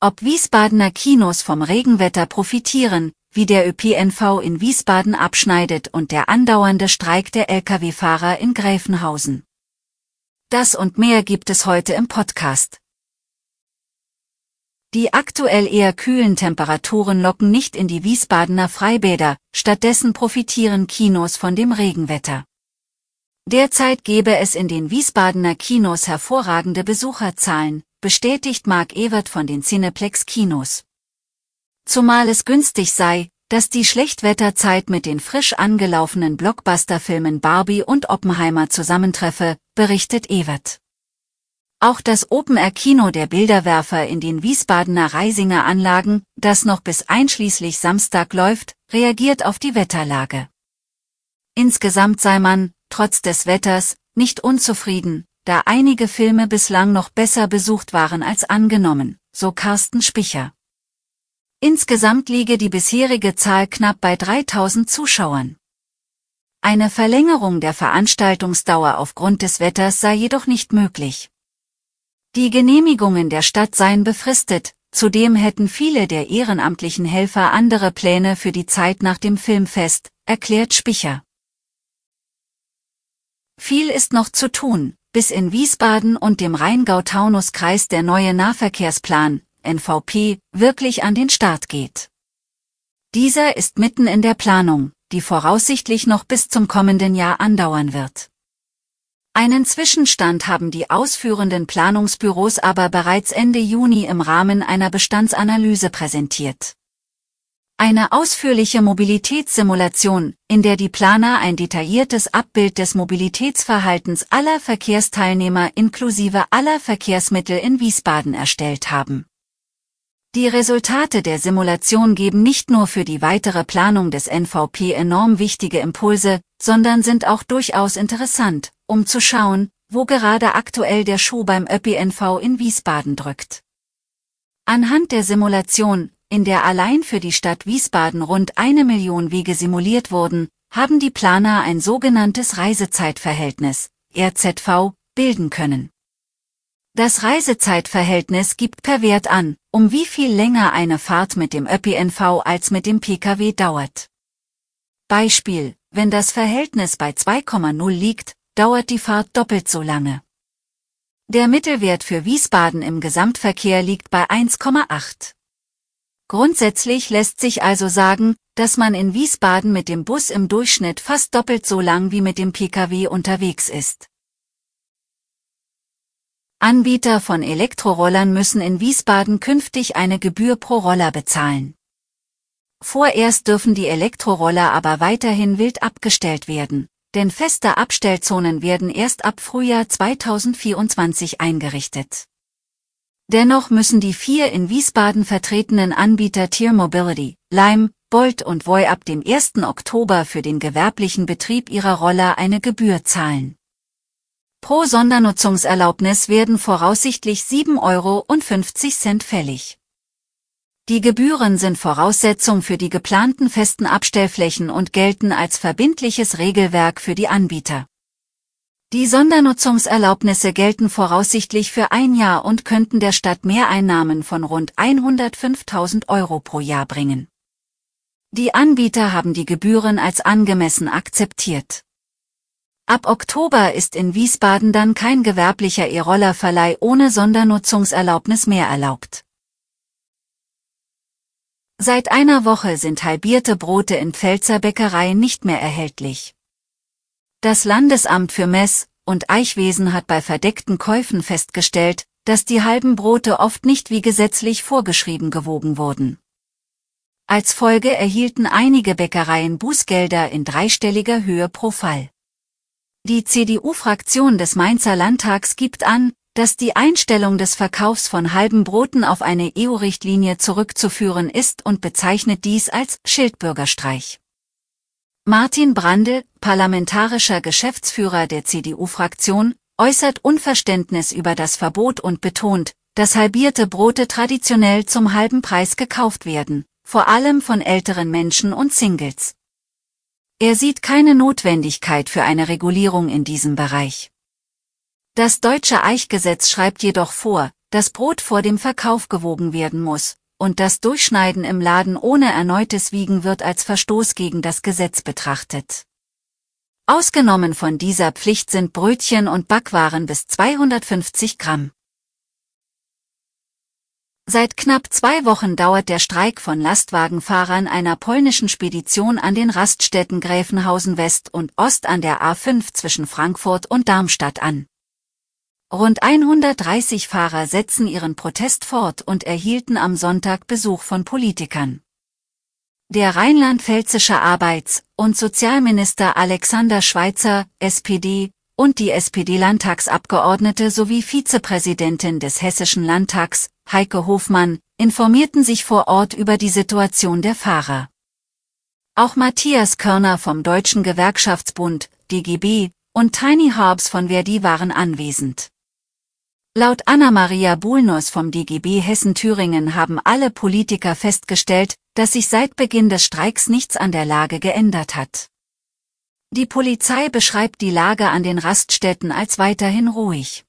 Ob Wiesbadener Kinos vom Regenwetter profitieren, wie der ÖPNV in Wiesbaden abschneidet und der andauernde Streik der Lkw-Fahrer in Gräfenhausen. Das und mehr gibt es heute im Podcast. Die aktuell eher kühlen Temperaturen locken nicht in die Wiesbadener Freibäder, stattdessen profitieren Kinos von dem Regenwetter. Derzeit gebe es in den Wiesbadener Kinos hervorragende Besucherzahlen, bestätigt Marc Ewert von den Cineplex Kinos. Zumal es günstig sei, dass die Schlechtwetterzeit mit den frisch angelaufenen Blockbusterfilmen Barbie und Oppenheimer zusammentreffe, berichtet Ewert. Auch das Open-Air-Kino der Bilderwerfer in den Wiesbadener Reisinger Anlagen, das noch bis einschließlich Samstag läuft, reagiert auf die Wetterlage. Insgesamt sei man, trotz des Wetters, nicht unzufrieden, da einige Filme bislang noch besser besucht waren als angenommen, so Carsten Spicher. Insgesamt liege die bisherige Zahl knapp bei 3000 Zuschauern. Eine Verlängerung der Veranstaltungsdauer aufgrund des Wetters sei jedoch nicht möglich. Die Genehmigungen der Stadt seien befristet, zudem hätten viele der ehrenamtlichen Helfer andere Pläne für die Zeit nach dem Filmfest, erklärt Spicher. Viel ist noch zu tun, bis in Wiesbaden und dem Rheingau-Taunus-Kreis der neue Nahverkehrsplan, NVP, wirklich an den Start geht. Dieser ist mitten in der Planung, die voraussichtlich noch bis zum kommenden Jahr andauern wird. Einen Zwischenstand haben die ausführenden Planungsbüros aber bereits Ende Juni im Rahmen einer Bestandsanalyse präsentiert. Eine ausführliche Mobilitätssimulation, in der die Planer ein detailliertes Abbild des Mobilitätsverhaltens aller Verkehrsteilnehmer inklusive aller Verkehrsmittel in Wiesbaden erstellt haben. Die Resultate der Simulation geben nicht nur für die weitere Planung des NVP enorm wichtige Impulse, sondern sind auch durchaus interessant, um zu schauen, wo gerade aktuell der Schuh beim ÖPNV in Wiesbaden drückt. Anhand der Simulation, in der allein für die Stadt Wiesbaden rund eine Million Wege simuliert wurden, haben die Planer ein sogenanntes Reisezeitverhältnis, RZV, bilden können. Das Reisezeitverhältnis gibt per Wert an, um wie viel länger eine Fahrt mit dem ÖPNV als mit dem Pkw dauert. Beispiel, wenn das Verhältnis bei 2,0 liegt, dauert die Fahrt doppelt so lange. Der Mittelwert für Wiesbaden im Gesamtverkehr liegt bei 1,8. Grundsätzlich lässt sich also sagen, dass man in Wiesbaden mit dem Bus im Durchschnitt fast doppelt so lang wie mit dem Pkw unterwegs ist. Anbieter von Elektrorollern müssen in Wiesbaden künftig eine Gebühr pro Roller bezahlen. Vorerst dürfen die Elektroroller aber weiterhin wild abgestellt werden, denn feste Abstellzonen werden erst ab Frühjahr 2024 eingerichtet. Dennoch müssen die vier in Wiesbaden vertretenen Anbieter Tier Mobility, Lime, Bolt und Voi ab dem 1. Oktober für den gewerblichen Betrieb ihrer Roller eine Gebühr zahlen. Pro Sondernutzungserlaubnis werden voraussichtlich 7,50 Euro fällig. Die Gebühren sind Voraussetzung für die geplanten festen Abstellflächen und gelten als verbindliches Regelwerk für die Anbieter. Die Sondernutzungserlaubnisse gelten voraussichtlich für ein Jahr und könnten der Stadt Mehreinnahmen von rund 105.000 Euro pro Jahr bringen. Die Anbieter haben die Gebühren als angemessen akzeptiert. Ab Oktober ist in Wiesbaden dann kein gewerblicher E-Roller-Verleih ohne Sondernutzungserlaubnis mehr erlaubt. Seit einer Woche sind halbierte Brote in Pfälzer Bäckereien nicht mehr erhältlich. Das Landesamt für Mess- und Eichwesen hat bei verdeckten Käufen festgestellt, dass die halben Brote oft nicht wie gesetzlich vorgeschrieben gewogen wurden. Als Folge erhielten einige Bäckereien Bußgelder in dreistelliger Höhe pro Fall. Die CDU-Fraktion des Mainzer Landtags gibt an, dass die Einstellung des Verkaufs von halben Broten auf eine EU-Richtlinie zurückzuführen ist und bezeichnet dies als Schildbürgerstreich. Martin Brandl, parlamentarischer Geschäftsführer der CDU-Fraktion, äußert Unverständnis über das Verbot und betont, dass halbierte Brote traditionell zum halben Preis gekauft werden, vor allem von älteren Menschen und Singles. Er sieht keine Notwendigkeit für eine Regulierung in diesem Bereich. Das deutsche Eichgesetz schreibt jedoch vor, dass Brot vor dem Verkauf gewogen werden muss, und das Durchschneiden im Laden ohne erneutes Wiegen wird als Verstoß gegen das Gesetz betrachtet. Ausgenommen von dieser Pflicht sind Brötchen und Backwaren bis 250 Gramm. Seit knapp zwei Wochen dauert der Streik von Lastwagenfahrern einer polnischen Spedition an den Raststätten Gräfenhausen West und Ost an der A5 zwischen Frankfurt und Darmstadt an. Rund 130 Fahrer setzen ihren Protest fort und erhielten am Sonntag Besuch von Politikern. Der rheinland-pfälzische Arbeits- und Sozialminister Alexander Schweitzer, SPD, und die SPD-Landtagsabgeordnete sowie Vizepräsidentin des Hessischen Landtags, Heike Hofmann, informierten sich vor Ort über die Situation der Fahrer. Auch Matthias Körner vom Deutschen Gewerkschaftsbund, DGB, und Tiny Harbs von Verdi waren anwesend. Laut Anna-Maria Bulnus vom DGB Hessen-Thüringen haben alle Politiker festgestellt, dass sich seit Beginn des Streiks nichts an der Lage geändert hat. Die Polizei beschreibt die Lage an den Raststätten als weiterhin ruhig.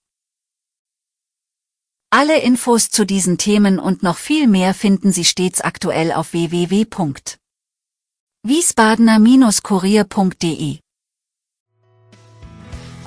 Alle Infos zu diesen Themen und noch viel mehr finden Sie stets aktuell auf www.wiesbadener-kurier.de.